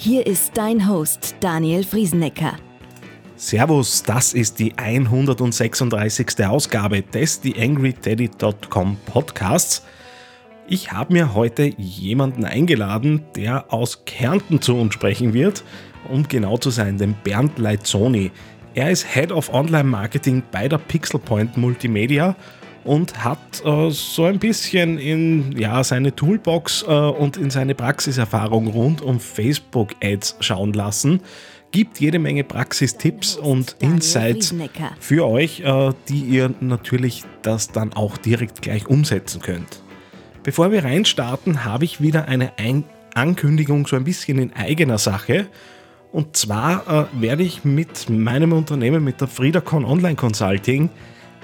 Hier ist dein Host Daniel Friesenecker. Servus, das ist die 136. Ausgabe des TheAngryTeddy.com Podcasts. Ich habe mir heute jemanden eingeladen, der aus Kärnten zu uns sprechen wird, um genau zu sein, den Bernd Leitzoni. Er ist Head of Online Marketing bei der Pixelpoint Multimedia und hat äh, so ein bisschen in ja, seine Toolbox äh, und in seine Praxiserfahrung rund um Facebook-Ads schauen lassen. Gibt jede Menge Praxistipps und Insights für euch, äh, die ihr natürlich das dann auch direkt gleich umsetzen könnt. Bevor wir reinstarten, habe ich wieder eine ein Ankündigung so ein bisschen in eigener Sache. Und zwar äh, werde ich mit meinem Unternehmen, mit der Friedacon Online Consulting,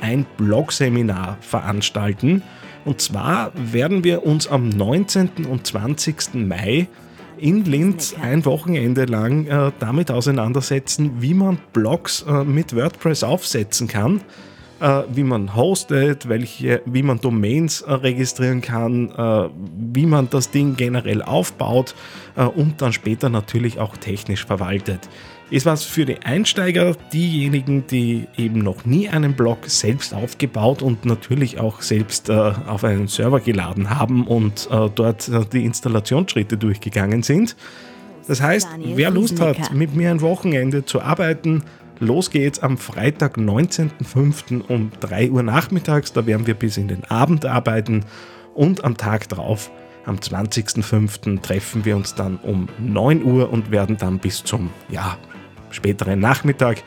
ein Blog-Seminar veranstalten. Und zwar werden wir uns am 19. und 20. Mai in Linz ein Wochenende lang äh, damit auseinandersetzen, wie man Blogs äh, mit WordPress aufsetzen kann, äh, wie man hostet, welche, wie man Domains äh, registrieren kann, äh, wie man das Ding generell aufbaut äh, und dann später natürlich auch technisch verwaltet ist was für die Einsteiger, diejenigen, die eben noch nie einen Blog selbst aufgebaut und natürlich auch selbst äh, auf einen Server geladen haben und äh, dort äh, die Installationsschritte durchgegangen sind. Das heißt, wer Lust hat, mit mir ein Wochenende zu arbeiten, los geht's am Freitag, 19.05. um 3 Uhr nachmittags. Da werden wir bis in den Abend arbeiten und am Tag drauf am 20.05. treffen wir uns dann um 9 Uhr und werden dann bis zum ja, späteren Nachmittag.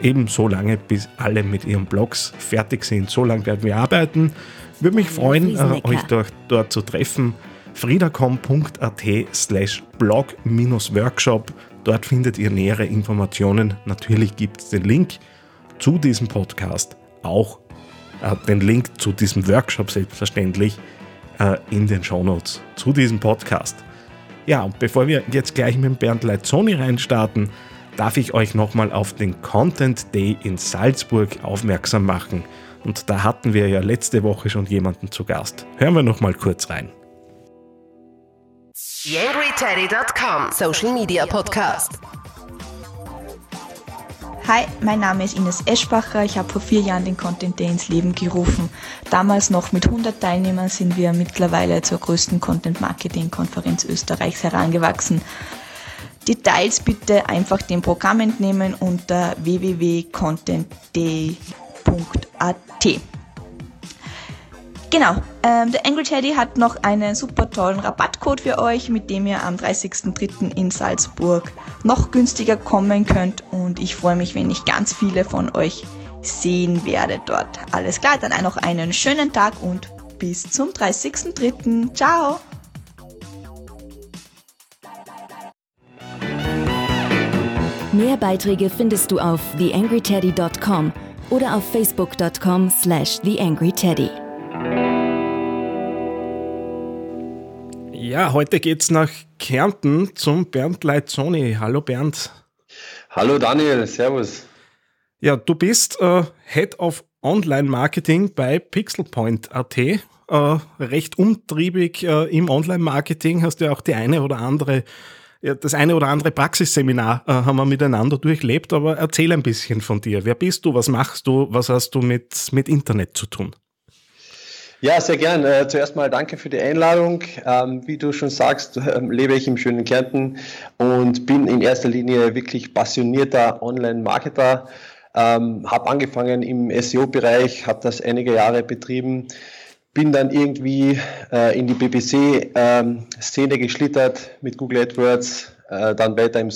Eben so lange, bis alle mit ihren Blogs fertig sind. So lange werden wir arbeiten. Würde mich freuen, äh, euch dort, dort zu treffen. friedacom.at slash blog-workshop. Dort findet ihr nähere Informationen. Natürlich gibt es den Link zu diesem Podcast, auch äh, den Link zu diesem Workshop selbstverständlich äh, in den Shownotes zu diesem Podcast. Ja, und bevor wir jetzt gleich mit Bernd Leitzoni reinstarten, darf ich euch nochmal auf den Content Day in Salzburg aufmerksam machen. Und da hatten wir ja letzte Woche schon jemanden zu Gast. Hören wir nochmal kurz rein. YangryTeddy.com Social Media Podcast. Hi, mein Name ist Ines Eschbacher. Ich habe vor vier Jahren den Content Day ins Leben gerufen. Damals noch mit 100 Teilnehmern sind wir mittlerweile zur größten Content Marketing Konferenz Österreichs herangewachsen. Details bitte einfach dem Programm entnehmen unter www.contentday.at. Genau, ähm, der Angry Teddy hat noch einen super tollen Rabattcode für euch, mit dem ihr am 30.03. in Salzburg noch günstiger kommen könnt und ich freue mich, wenn ich ganz viele von euch sehen werde dort. Alles klar, dann noch einen schönen Tag und bis zum 30.03. Ciao! Mehr Beiträge findest du auf theangryteddy.com oder auf facebook.com slash theangryteddy. Ja, heute geht's nach Kärnten zum Bernd Leitzoni. Hallo Bernd. Hallo Daniel, servus. Ja, du bist äh, Head of Online Marketing bei Pixelpoint.at. Äh, recht umtriebig äh, im Online-Marketing, hast du ja auch die eine oder andere das eine oder andere Praxisseminar äh, haben wir miteinander durchlebt, aber erzähl ein bisschen von dir. Wer bist du? Was machst du? Was hast du mit, mit Internet zu tun? Ja, sehr gern. Äh, zuerst mal danke für die Einladung. Ähm, wie du schon sagst, äh, lebe ich im schönen Kärnten und bin in erster Linie wirklich passionierter Online-Marketer. Ähm, habe angefangen im SEO-Bereich, habe das einige Jahre betrieben, bin dann irgendwie äh, in die BBC-Szene ähm, geschlittert mit Google AdWords, äh, dann weiter im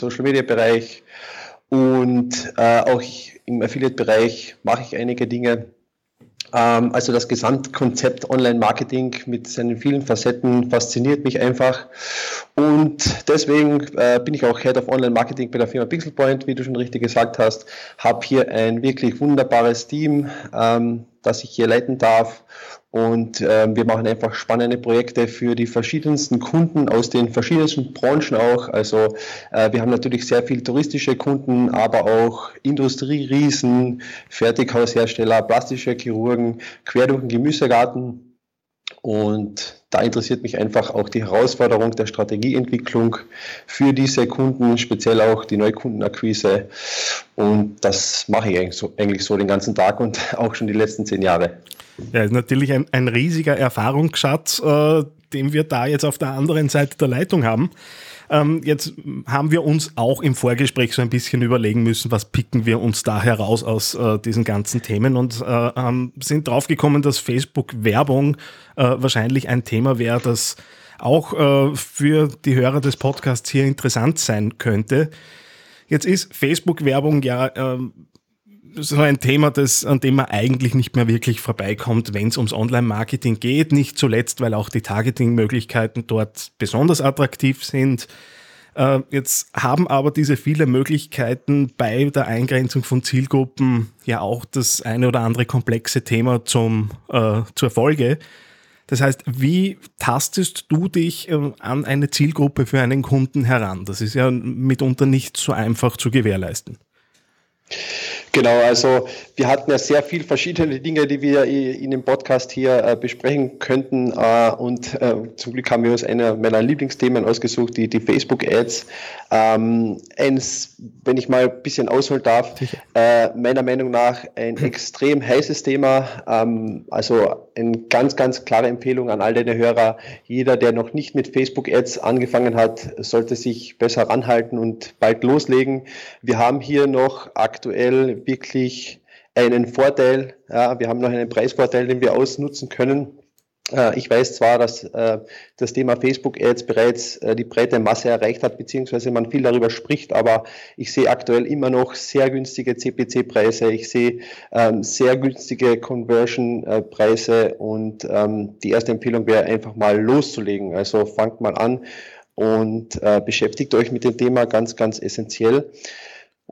Ähm, also das Gesamtkonzept Online-Marketing mit seinen vielen Facetten fasziniert mich einfach. Und deswegen äh, bin ich auch Head of Online-Marketing bei der Firma Pixelpoint, wie du schon richtig gesagt hast. Habe hier ein wirklich wunderbares Team, ähm, das ich hier leiten darf und äh, wir machen einfach spannende Projekte für die verschiedensten Kunden aus den verschiedensten Branchen auch. Also äh, wir haben natürlich sehr viel touristische Kunden, aber auch Industrieriesen, Fertighaushersteller, plastische Chirurgen, quer durch den Gemüsegarten. Und da interessiert mich einfach auch die Herausforderung der Strategieentwicklung für diese Kunden, speziell auch die Neukundenakquise. Und das mache ich eigentlich so, eigentlich so den ganzen Tag und auch schon die letzten zehn Jahre. Ja, ist natürlich ein, ein riesiger Erfahrungsschatz, äh, den wir da jetzt auf der anderen Seite der Leitung haben. Ähm, jetzt haben wir uns auch im Vorgespräch so ein bisschen überlegen müssen, was picken wir uns da heraus aus äh, diesen ganzen Themen und äh, sind draufgekommen, dass Facebook-Werbung äh, wahrscheinlich ein Thema wäre, das auch äh, für die Hörer des Podcasts hier interessant sein könnte. Jetzt ist Facebook-Werbung ja ähm, so ein Thema, das, an dem man eigentlich nicht mehr wirklich vorbeikommt, wenn es ums Online-Marketing geht. Nicht zuletzt, weil auch die Targeting-Möglichkeiten dort besonders attraktiv sind. Äh, jetzt haben aber diese vielen Möglichkeiten bei der Eingrenzung von Zielgruppen ja auch das eine oder andere komplexe Thema zum, äh, zur Folge. Das heißt, wie tastest du dich äh, an eine Zielgruppe für einen Kunden heran? Das ist ja mitunter nicht so einfach zu gewährleisten. Genau, also wir hatten ja sehr viel verschiedene Dinge, die wir in dem Podcast hier äh, besprechen könnten. Äh, und äh, zum Glück haben wir uns einer meiner Lieblingsthemen ausgesucht, die, die Facebook-Ads. Ähm, eins, wenn ich mal ein bisschen ausholen darf, äh, meiner Meinung nach ein extrem heißes Thema. Ähm, also eine ganz, ganz klare Empfehlung an all deine Hörer. Jeder, der noch nicht mit Facebook-Ads angefangen hat, sollte sich besser ranhalten und bald loslegen. Wir haben hier noch aktuell wirklich einen Vorteil. Ja, wir haben noch einen Preisvorteil, den wir ausnutzen können. Äh, ich weiß zwar, dass äh, das Thema Facebook-Ads bereits äh, die breite Masse erreicht hat, beziehungsweise man viel darüber spricht, aber ich sehe aktuell immer noch sehr günstige CPC-Preise. Ich sehe ähm, sehr günstige Conversion-Preise und ähm, die erste Empfehlung wäre einfach mal loszulegen. Also fangt mal an und beschäftigt euch mit dem Thema ganz, ganz essentiell.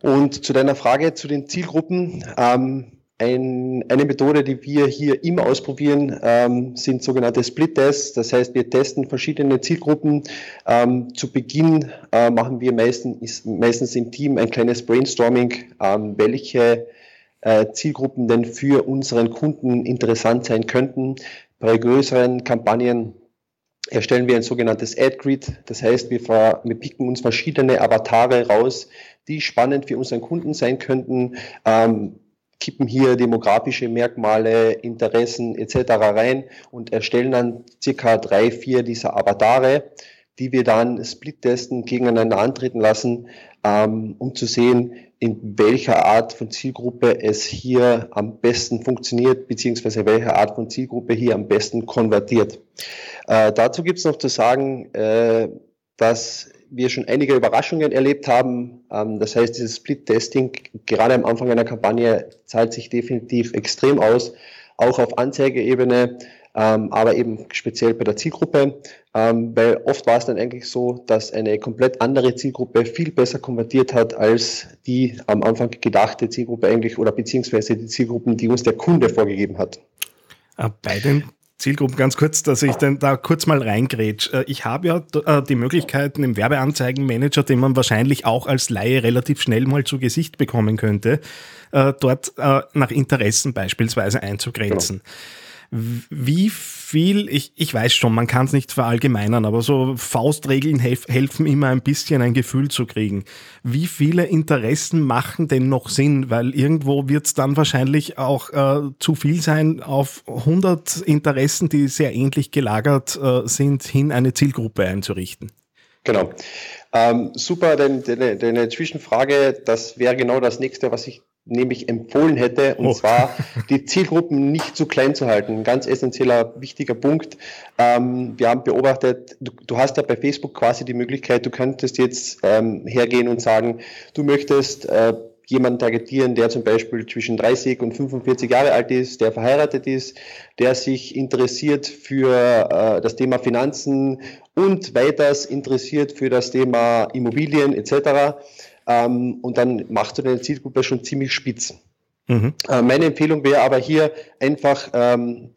Und zu deiner Frage zu den Zielgruppen. Ähm, ein, eine Methode, die wir hier immer ausprobieren, ähm, sind sogenannte Split-Tests. Das heißt, wir testen verschiedene Zielgruppen. Ähm, zu Beginn äh, machen wir meistens, meistens im Team ein kleines Brainstorming, ähm, welche äh, Zielgruppen denn für unseren Kunden interessant sein könnten. Bei größeren Kampagnen erstellen wir ein sogenanntes Ad-Grid. Das heißt, wir, wir picken uns verschiedene Avatare raus, die spannend für unseren Kunden sein könnten, ähm, kippen hier demografische Merkmale, Interessen etc. rein und erstellen dann circa drei, vier dieser Avatare, die wir dann split-testen, gegeneinander antreten lassen, ähm, um zu sehen, in welcher Art von Zielgruppe es hier am besten funktioniert, beziehungsweise welche Art von Zielgruppe hier am besten konvertiert. Äh, dazu gibt es noch zu sagen, äh, dass wir schon einige Überraschungen erlebt haben. Ähm, das heißt, dieses Split-Testing gerade am Anfang einer Kampagne zahlt sich definitiv extrem aus, auch auf Anzeigeebene, ähm, aber eben speziell bei der Zielgruppe, ähm, weil oft war es dann eigentlich so, dass eine komplett andere Zielgruppe viel besser konvertiert hat als die am Anfang gedachte Zielgruppe eigentlich oder beziehungsweise die Zielgruppen, die uns der Kunde vorgegeben hat. Äh, bei den Zielgruppen ganz kurz, dass ich denn da kurz mal reingrätsch. Äh, ich habe ja äh, die Möglichkeiten im Werbeanzeigenmanager, den man wahrscheinlich auch als Laie relativ schnell mal zu Gesicht bekommen könnte, dort nach Interessen beispielsweise einzugrenzen. Genau. Wie viel, ich, ich weiß schon, man kann es nicht verallgemeinern, aber so Faustregeln helf, helfen immer ein bisschen ein Gefühl zu kriegen. Wie viele Interessen machen denn noch Sinn? Weil irgendwo wird es dann wahrscheinlich auch äh, zu viel sein, auf 100 Interessen, die sehr ähnlich gelagert äh, sind, hin eine Zielgruppe einzurichten. Genau. Ähm, super, denn deine, deine Zwischenfrage, das wäre genau das nächste, was ich nämlich empfohlen hätte, und oh. zwar die Zielgruppen nicht zu klein zu halten. Ein ganz essentieller, wichtiger Punkt. Ähm, wir haben beobachtet, du, du, hast ja bei Facebook quasi die Möglichkeit, du könntest jetzt ähm, hergehen und sagen, du möchtest äh, jemanden targetieren, der zum Beispiel zwischen 30 und 45 Jahre alt ist, der verheiratet ist, der sich interessiert für äh, das Thema Finanzen und weiters interessiert für das Thema Immobilien etc. Ähm, und dann machst du deine Zielgruppe schon ziemlich spitz. Mhm. Äh, meine Empfehlung wäre aber hier einfach ähm,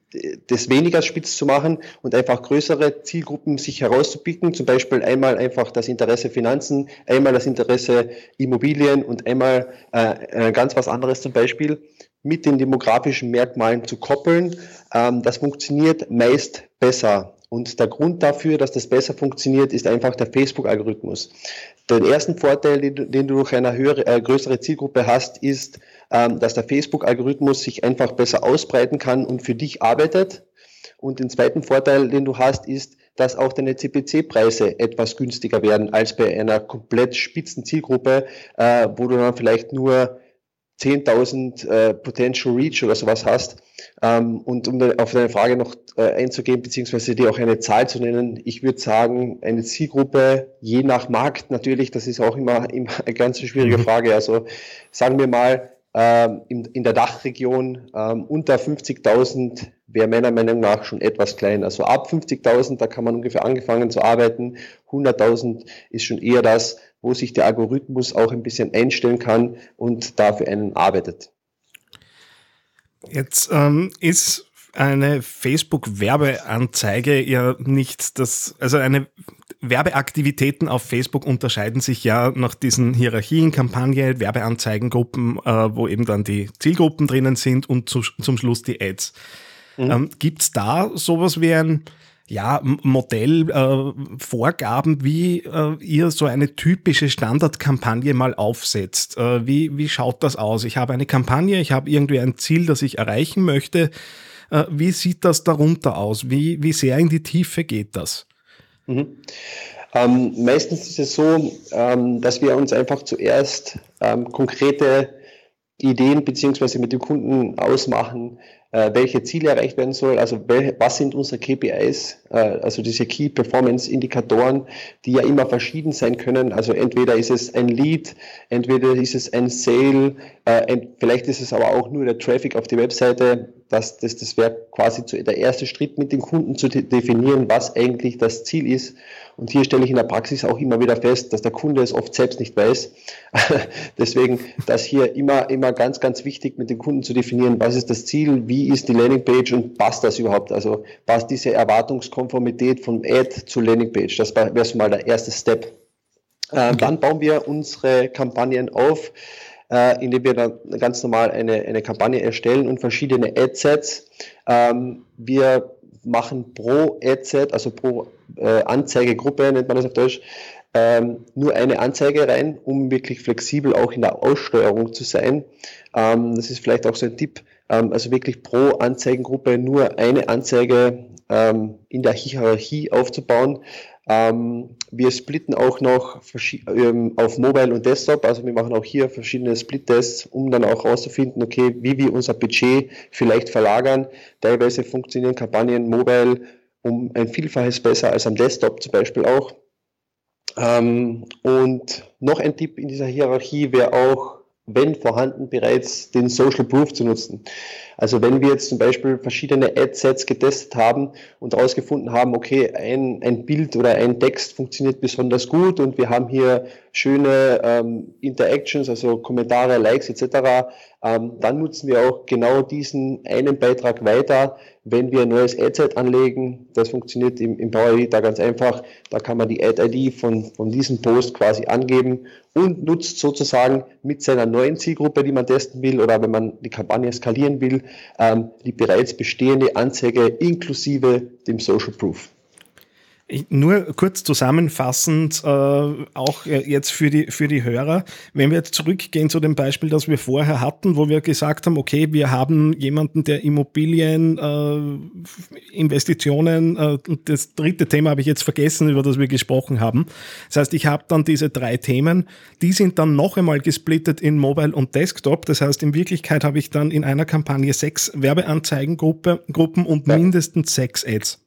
das weniger spitz zu machen und einfach größere Zielgruppen sich herauszupicken, zum Beispiel einmal einfach das Interesse Finanzen, einmal das Interesse Immobilien und einmal äh, äh, ganz was anderes zum Beispiel mit den demografischen Merkmalen zu koppeln. Ähm, das funktioniert meist besser. Und der Grund dafür, dass das besser funktioniert, ist einfach der Facebook-Algorithmus. Den ersten Vorteil, den, du durch eine höhere, äh, größere Zielgruppe hast, ist, ähm, dass der Facebook-Algorithmus sich einfach besser ausbreiten kann und für dich arbeitet. Und den zweiten Vorteil, den du hast, ist, dass auch deine CPC-Preise etwas günstiger werden als bei einer komplett spitzen Zielgruppe, äh, wo du dann vielleicht nur 10.000 äh, Potential Reach oder sowas hast. Ähm, und um auf deine Frage noch äh, einzugehen, beziehungsweise dir auch eine Zahl zu nennen, ich würde sagen, eine Zielgruppe, je nach Markt natürlich, das ist auch immer, immer eine ganz schwierige mhm. Frage. Also sagen wir mal, ähm, in, in der Dachregion ähm, unter 50.000 wäre meiner Meinung nach schon etwas klein. Also ab 50.000, da kann man ungefähr angefangen zu arbeiten. 100.000 ist schon eher das, wo sich der Algorithmus auch ein bisschen einstellen kann und dafür einen arbeitet. Jetzt ähm, ist eine Facebook-Werbeanzeige ja nicht das, also eine Werbeaktivitäten auf Facebook unterscheiden sich ja nach diesen Hierarchien, Kampagne, Werbeanzeigengruppen, äh, wo eben dann die Zielgruppen drinnen sind und zu, zum Schluss die Ads. Mhm. Ähm, Gibt es da sowas wie ein ja, Modell, äh, wie äh, ihr so eine typische Standardkampagne mal aufsetzt. Äh, wie, wie schaut das aus? Ich habe eine Kampagne, ich habe irgendwie ein Ziel, das ich erreichen möchte. Äh, wie sieht das darunter aus? Wie, wie sehr in die Tiefe geht das? Mhm. Ähm, meistens ist es so, ähm, dass wir uns einfach zuerst ähm, konkrete Ideen beziehungsweise mit dem Kunden ausmachen, welche Ziele erreicht werden soll, also was sind unsere KPIs, äh, also diese Key Performance Indikatoren, die ja immer verschieden sein können. Also entweder ist es ein Lead, entweder ist es ein Sale, äh, vielleicht ist es aber auch nur der Traffic auf die Webseite. Das, das, das wäre quasi der erste Schritt mit dem Kunden zu definieren, was eigentlich das Ziel ist. Und hier stelle ich in der Praxis auch immer wieder fest, dass der Kunde es oft selbst nicht weiß. Deswegen, dass hier immer, immer ganz, ganz wichtig mit dem Kunden zu definieren, was ist das Ziel, wie ist die Landingpage und passt das überhaupt? Also passt diese Erwartungskonformität von Ad zu Landingpage? Das wäre so mal der erste Step. Äh, okay. Dann bauen wir unsere Kampagnen auf, äh, indem wir dann ganz normal eine, eine Kampagne erstellen und verschiedene Adsets. Ähm, wir machen pro Adset, also pro äh, Anzeigegruppe, nennt man das auf Deutsch, ähm, nur eine Anzeige rein, um wirklich flexibel auch in der Aussteuerung zu sein. Ähm, das ist vielleicht auch so ein Tipp, also wirklich pro Anzeigengruppe nur eine Anzeige ähm, in der Hierarchie aufzubauen. Ähm, wir splitten auch noch ähm, auf Mobile und Desktop, also wir machen auch hier verschiedene Split-Tests, um dann auch herauszufinden, okay, wie wir unser Budget vielleicht verlagern. Teilweise funktionieren Kampagnen mobile um ein Vielfaches besser als am Desktop zum Beispiel auch. Ähm, und noch ein Tipp in dieser Hierarchie wäre auch, wenn vorhanden, bereits den Social Proof zu nutzen. Also wenn wir jetzt zum Beispiel verschiedene Ad-Sets getestet haben und herausgefunden haben, okay, ein, ein Bild oder ein Text funktioniert besonders gut und wir haben hier schöne ähm, Interactions, also Kommentare, Likes etc., ähm, dann nutzen wir auch genau diesen einen Beitrag weiter, wenn wir ein neues Ad-Set anlegen. Das funktioniert im, im Power da ganz einfach. Da kann man die Ad-ID von, von diesem Post quasi angeben und nutzt sozusagen mit seiner neuen Zielgruppe, die man testen will oder wenn man die Kampagne skalieren will, ähm, die bereits bestehende Anzeige inklusive dem Social Proof. Nur kurz zusammenfassend, äh, auch äh, jetzt für die, für die Hörer, wenn wir jetzt zurückgehen zu dem Beispiel, das wir vorher hatten, wo wir gesagt haben, okay, wir haben jemanden, der Immobilien, äh, Investitionen, äh, das dritte Thema habe ich jetzt vergessen, über das wir gesprochen haben. Das heißt, ich habe dann diese drei Themen, die sind dann noch einmal gesplittet in Mobile und Desktop. Das heißt, in Wirklichkeit habe ich dann in einer Kampagne sechs Werbeanzeigengruppen und mindestens sechs Ads.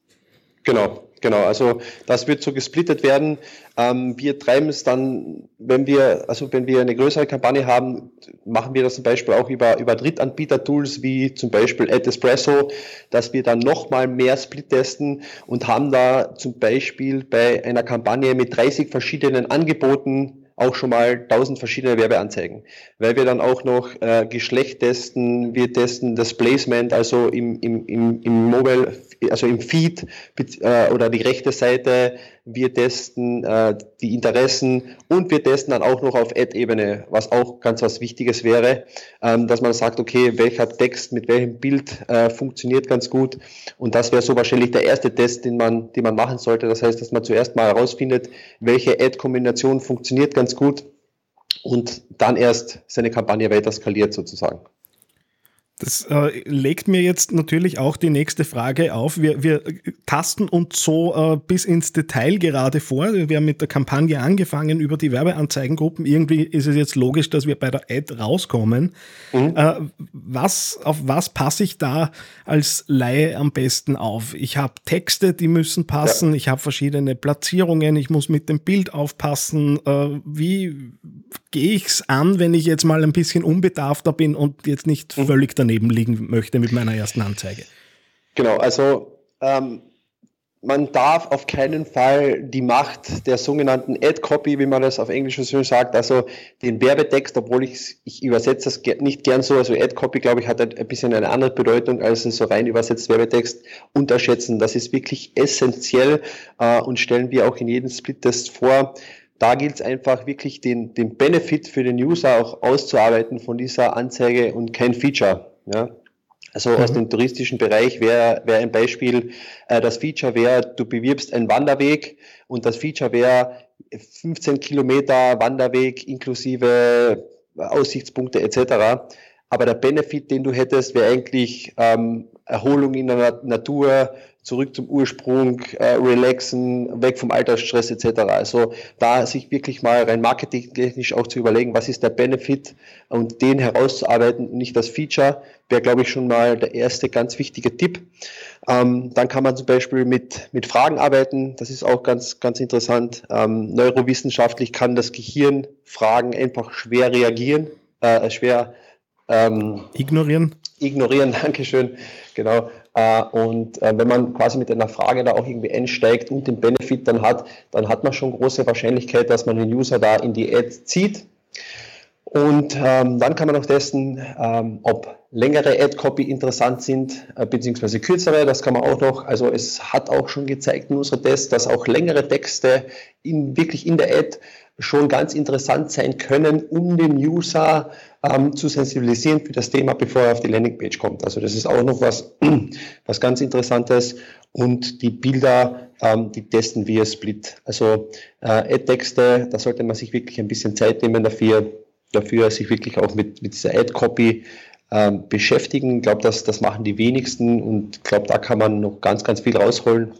Genau. Genau, also das wird so gesplittet werden. Ähm, wir treiben es dann, wenn wir, also wenn wir eine größere Kampagne haben, machen wir das zum Beispiel auch über, über Drittanbieter-Tools wie zum Beispiel AdEspresso, dass wir dann nochmal mehr Split testen und haben da zum Beispiel bei einer Kampagne mit 30 verschiedenen Angeboten auch schon mal tausend verschiedene Werbeanzeigen, weil wir dann auch noch äh, Geschlecht testen, wir testen das Placement, also im, im, im, im Mobile, also im Feed äh, oder die rechte Seite, wir testen äh, die Interessen und wir testen dann auch noch auf Ad-Ebene, was auch ganz was Wichtiges wäre, ähm, dass man sagt, okay, welcher Text mit welchem Bild äh, funktioniert ganz gut und das wäre so wahrscheinlich der erste Test, den man, den man machen sollte. Das heißt, dass man zuerst mal herausfindet, welche Ad-Kombination funktioniert ganz gut und dann erst seine Kampagne weiter skaliert sozusagen. Das äh, legt mir jetzt natürlich auch die nächste Frage auf. Wir, wir tasten uns so äh, bis ins Detail gerade vor. Wir haben mit der Kampagne angefangen über die Werbeanzeigengruppen. Irgendwie ist es jetzt logisch, dass wir bei der Ad rauskommen. Mhm. Äh, was, auf was passe ich da als Laie am besten auf? Ich habe Texte, die müssen passen. Ja. Ich habe verschiedene Platzierungen. Ich muss mit dem Bild aufpassen. Äh, wie gehe ich es an, wenn ich jetzt mal ein bisschen unbedarfter bin und jetzt nicht mhm. völlig daneben liegen möchte mit meiner ersten Anzeige? Genau, also ähm, man darf auf keinen Fall die Macht der sogenannten Ad-Copy, wie man das auf Englisch so sagt, also den Werbetext, obwohl ich, ich übersetze das nicht gern so, also Ad-Copy, glaube ich, hat ein bisschen eine andere Bedeutung als ein so rein übersetzt Werbetext, unterschätzen. Das ist wirklich essentiell äh, und stellen wir auch in jedem Split-Test vor da gilt es einfach wirklich den, den Benefit für den User auch auszuarbeiten von dieser Anzeige und kein Feature. Ja? Also mhm. aus dem touristischen Bereich wäre wär ein Beispiel, äh, das Feature wäre, du bewirbst einen Wanderweg und das Feature wäre 15 Kilometer Wanderweg inklusive Aussichtspunkte etc. Aber der Benefit, den du hättest, wäre eigentlich ähm, Erholung in der Natur, zurück zum Ursprung, äh, relaxen, weg vom Alltagsstress etc. Also da sich wirklich mal rein marketingtechnisch auch zu überlegen, was ist der Benefit und den herauszuarbeiten nicht das Feature, wäre glaube ich schon mal der erste ganz wichtige Tipp. Ähm, dann kann man zum Beispiel mit, mit Fragen arbeiten, das ist auch ganz, ganz interessant. Ähm, neurowissenschaftlich kann das Gehirn Fragen einfach schwer reagieren, äh, schwer ähm, ignorieren. Ignorieren, Dankeschön. Genau. Äh, und äh, wenn man quasi mit einer Frage da auch irgendwie einsteigt und den Benefit dann hat, dann hat man schon große Wahrscheinlichkeit, dass man den User da in die Ad zieht. Und ähm, dann kann man auch testen, ähm, ob längere Ad-Copy interessant sind, äh, beziehungsweise kürzere. Das kann man auch noch. Also es hat auch schon gezeigt in unserer Tests, dass auch längere Texte in, wirklich in der Ad schon ganz interessant sein können, um den User ähm, zu sensibilisieren für das Thema, bevor er auf die Landingpage kommt. Also das ist auch noch was, was ganz Interessantes. Und die Bilder, ähm, die testen wir Split. Also äh, Ad-Texte, da sollte man sich wirklich ein bisschen Zeit nehmen dafür, dafür sich wirklich auch mit, mit dieser Ad-Copy ähm, beschäftigen. Ich glaube, das, das machen die wenigsten und ich glaube, da kann man noch ganz, ganz viel rausholen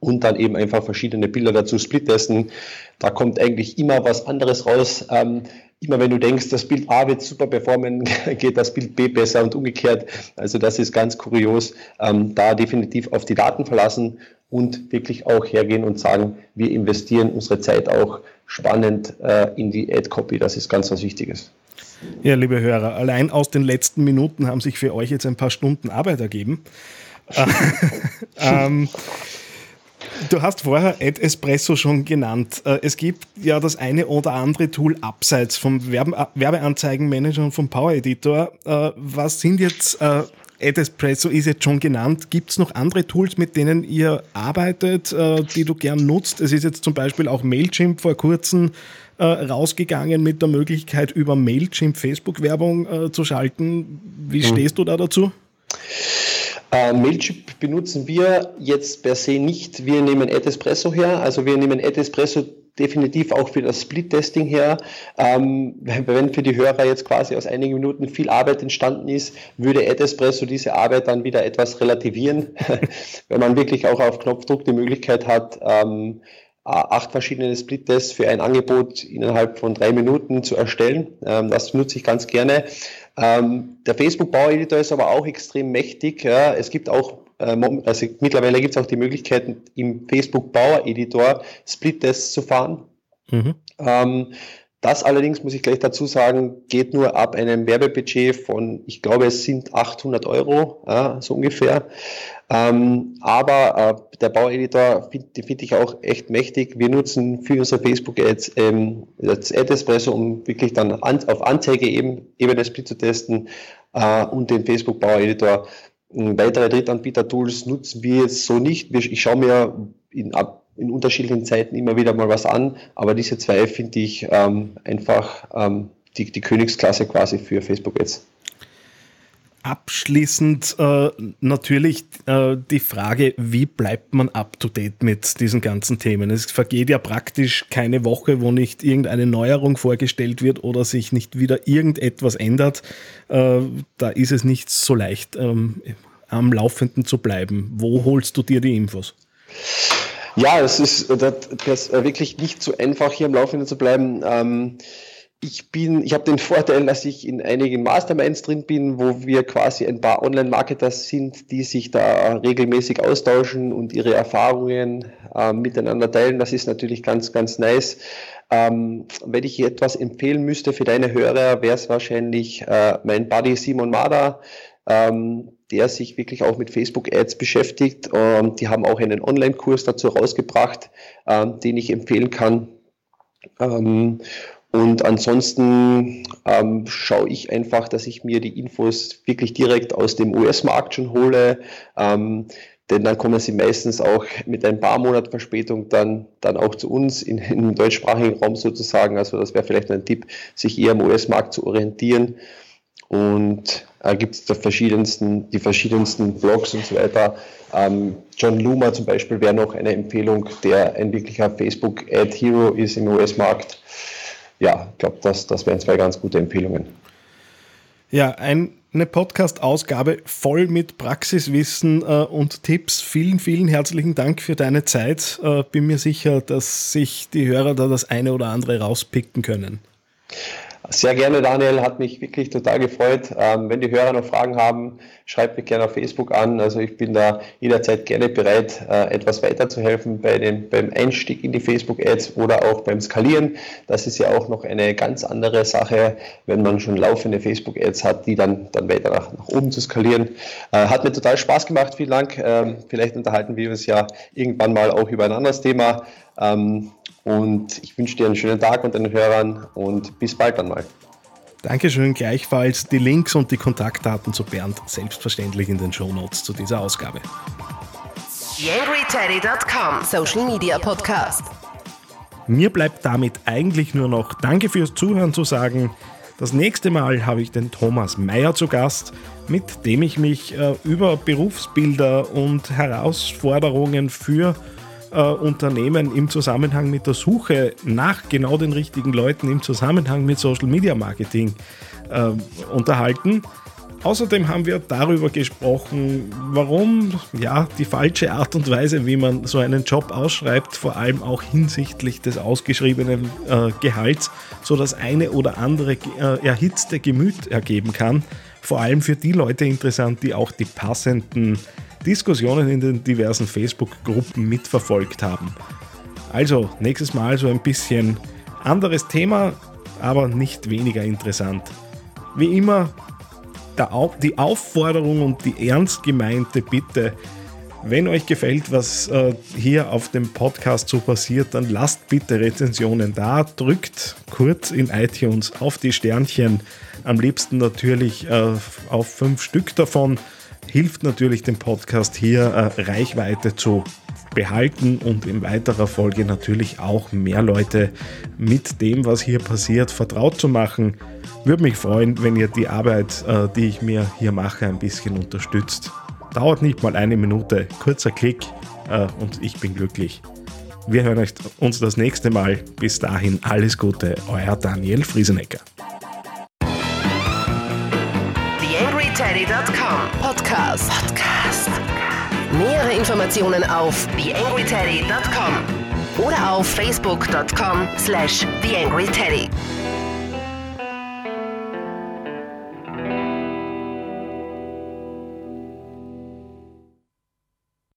und dann eben einfach verschiedene Bilder dazu split testen. Da kommt eigentlich immer was anderes raus. Ähm, immer wenn du denkst, das Bild A wird super performen, geht das Bild B besser und umgekehrt. Also das ist ganz kurios. Ähm, da definitiv auf die Daten verlassen und wirklich auch hergehen und sagen, wir investieren unsere Zeit auch spannend äh, in die Ad-Copy. Das ist ganz was Wichtiges. Ja, liebe Hörer, allein aus den letzten Minuten haben sich für euch jetzt ein paar Stunden Arbeit ergeben. ähm, Du hast vorher Ad Espresso schon genannt. Äh, es gibt ja das eine oder andere Tool abseits vom Werbeanzeigenmanager und vom Power Editor. Äh, was sind jetzt äh, Espresso ist jetzt schon genannt. Gibt es noch andere Tools, mit denen ihr arbeitet, die du gern nutzt? Es ist jetzt zum Beispiel auch Mailchimp vor kurzem rausgegangen mit der Möglichkeit, über Mailchimp Facebook-Werbung zu schalten. Wie hm. stehst du da dazu? Äh, Mailchimp benutzen wir jetzt per se nicht. Wir nehmen AdEspresso her. Also wir nehmen AdEspresso definitiv auch für das Split-Testing her. Ähm, wenn für die Hörer jetzt quasi aus einigen Minuten viel Arbeit entstanden ist, würde AdEspresso diese Arbeit dann wieder etwas relativieren, wenn man wirklich auch auf Knopfdruck die Möglichkeit hat, ähm, acht verschiedene Split-Tests für ein Angebot innerhalb von drei Minuten zu erstellen. Ähm, das nutze ich ganz gerne. Ähm, der Facebook-Baueditor ist aber auch extrem mächtig. Ja. Es gibt auch also mittlerweile gibt es auch die Möglichkeit, im Facebook Power Editor Split-Tests zu fahren. Mhm. Ähm, das allerdings, muss ich gleich dazu sagen, geht nur ab einem Werbebudget von, ich glaube, es sind 800 Euro, ja, so ungefähr. Ähm, aber äh, der Baueditor finde find ich auch echt mächtig. Wir nutzen für unsere Facebook-Ads ähm, das Ad-Espresso, um wirklich dann an, auf Anzeige-Ebene Split zu testen äh, und den Facebook-Baueditor. Weitere Drittanbieter-Tools nutzen wir jetzt so nicht. Ich schaue mir in, in unterschiedlichen Zeiten immer wieder mal was an, aber diese zwei finde ich ähm, einfach ähm, die, die Königsklasse quasi für Facebook-Ads abschließend äh, natürlich äh, die Frage, wie bleibt man up-to-date mit diesen ganzen Themen? Es vergeht ja praktisch keine Woche, wo nicht irgendeine Neuerung vorgestellt wird oder sich nicht wieder irgendetwas ändert. Äh, da ist es nicht so leicht, ähm, am Laufenden zu bleiben. Wo holst du dir die Infos? Ja, es ist das, das wirklich nicht so einfach, hier am Laufenden zu bleiben. Ähm, ich bin, ich habe den Vorteil, dass ich in einigen Masterminds drin bin, wo wir quasi ein paar Online-Marketer sind, die sich da regelmäßig austauschen und ihre Erfahrungen äh, miteinander teilen. Das ist natürlich ganz, ganz nice. Ähm, wenn ich etwas empfehlen müsste für deine Hörer, wäre es wahrscheinlich äh, mein Buddy Simon Mada, ähm, der sich wirklich auch mit Facebook-Ads beschäftigt. Ähm, die haben auch einen Online-Kurs dazu rausgebracht, ähm, den ich empfehlen kann. Ähm, und ansonsten ähm, schaue ich einfach, dass ich mir die Infos wirklich direkt aus dem US-Markt schon hole. Ähm, denn dann kommen sie meistens auch mit ein paar Monaten Verspätung dann, dann auch zu uns in, im deutschsprachigen Raum sozusagen. Also das wäre vielleicht ein Tipp, sich eher am US-Markt zu orientieren. Und äh, gibt es verschiedensten, die verschiedensten Blogs und so weiter. Ähm, John Loomer zum Beispiel wäre noch eine Empfehlung, der ein wirklicher Facebook-Ad-Hero ist im US-Markt ja, ich glaube, das, das wären zwei ganz gute Empfehlungen. Ja, ein, eine Podcast-Ausgabe voll mit Praxiswissen äh, und Tipps. Vielen, vielen herzlichen Dank für deine Zeit. Äh, bin mir sicher, dass sich die Hörer da das eine oder andere rauspicken können. Sehr gerne, Daniel, hat mich wirklich total gefreut. Ähm, wenn die Hörer noch Fragen haben, schreibt mich gerne auf Facebook an. Also ich bin da jederzeit gerne bereit, äh, etwas weiterzuhelfen bei dem, beim Einstieg in die Facebook-Ads oder auch beim Skalieren. Das ist ja auch noch eine ganz andere Sache, wenn man schon laufende Facebook-Ads hat, die dann, dann weiter nach, nach oben zu skalieren. Äh, hat mir total Spaß gemacht, vielen Dank. Ähm, vielleicht unterhalten wir uns ja irgendwann mal auch über ein anderes Thema. Ähm, und ich wünsche dir einen schönen Tag und den Hörern und bis bald dann mal. Dankeschön, gleichfalls die Links und die Kontaktdaten zu Bernd selbstverständlich in den Shownotes zu dieser Ausgabe. YangryTeddy.com Social Media Podcast. Mir bleibt damit eigentlich nur noch Danke fürs Zuhören zu sagen. Das nächste Mal habe ich den Thomas Meyer zu Gast, mit dem ich mich äh, über Berufsbilder und Herausforderungen für äh, Unternehmen im Zusammenhang mit der Suche nach genau den richtigen Leuten im Zusammenhang mit Social Media Marketing äh, unterhalten. Außerdem haben wir darüber gesprochen, warum ja die falsche Art und Weise, wie man so einen Job ausschreibt, vor allem auch hinsichtlich des ausgeschriebenen äh, Gehalts, so das eine oder andere äh, erhitzte Gemüt ergeben kann. Vor allem für die Leute interessant, die auch die passenden Diskussionen in den diversen Facebook-Gruppen mitverfolgt haben. Also nächstes Mal so ein bisschen anderes Thema, aber nicht weniger interessant. Wie immer die Aufforderung und die ernst gemeinte Bitte, wenn euch gefällt, was äh, hier auf dem Podcast so passiert, dann lasst bitte Rezensionen da, drückt kurz in iTunes auf die Sternchen, am liebsten natürlich äh, auf fünf Stück davon hilft natürlich dem Podcast hier äh, Reichweite zu behalten und in weiterer Folge natürlich auch mehr Leute mit dem, was hier passiert, vertraut zu machen. Würde mich freuen, wenn ihr die Arbeit, äh, die ich mir hier mache, ein bisschen unterstützt. Dauert nicht mal eine Minute, kurzer Klick äh, und ich bin glücklich. Wir hören uns das nächste Mal. Bis dahin alles Gute, euer Daniel Friesenecker. TheAngryTeddy.com Podcast. Podcast. Nähere Informationen auf TheAngryTeddy.com oder auf Facebook.com slash TheAngryTeddy.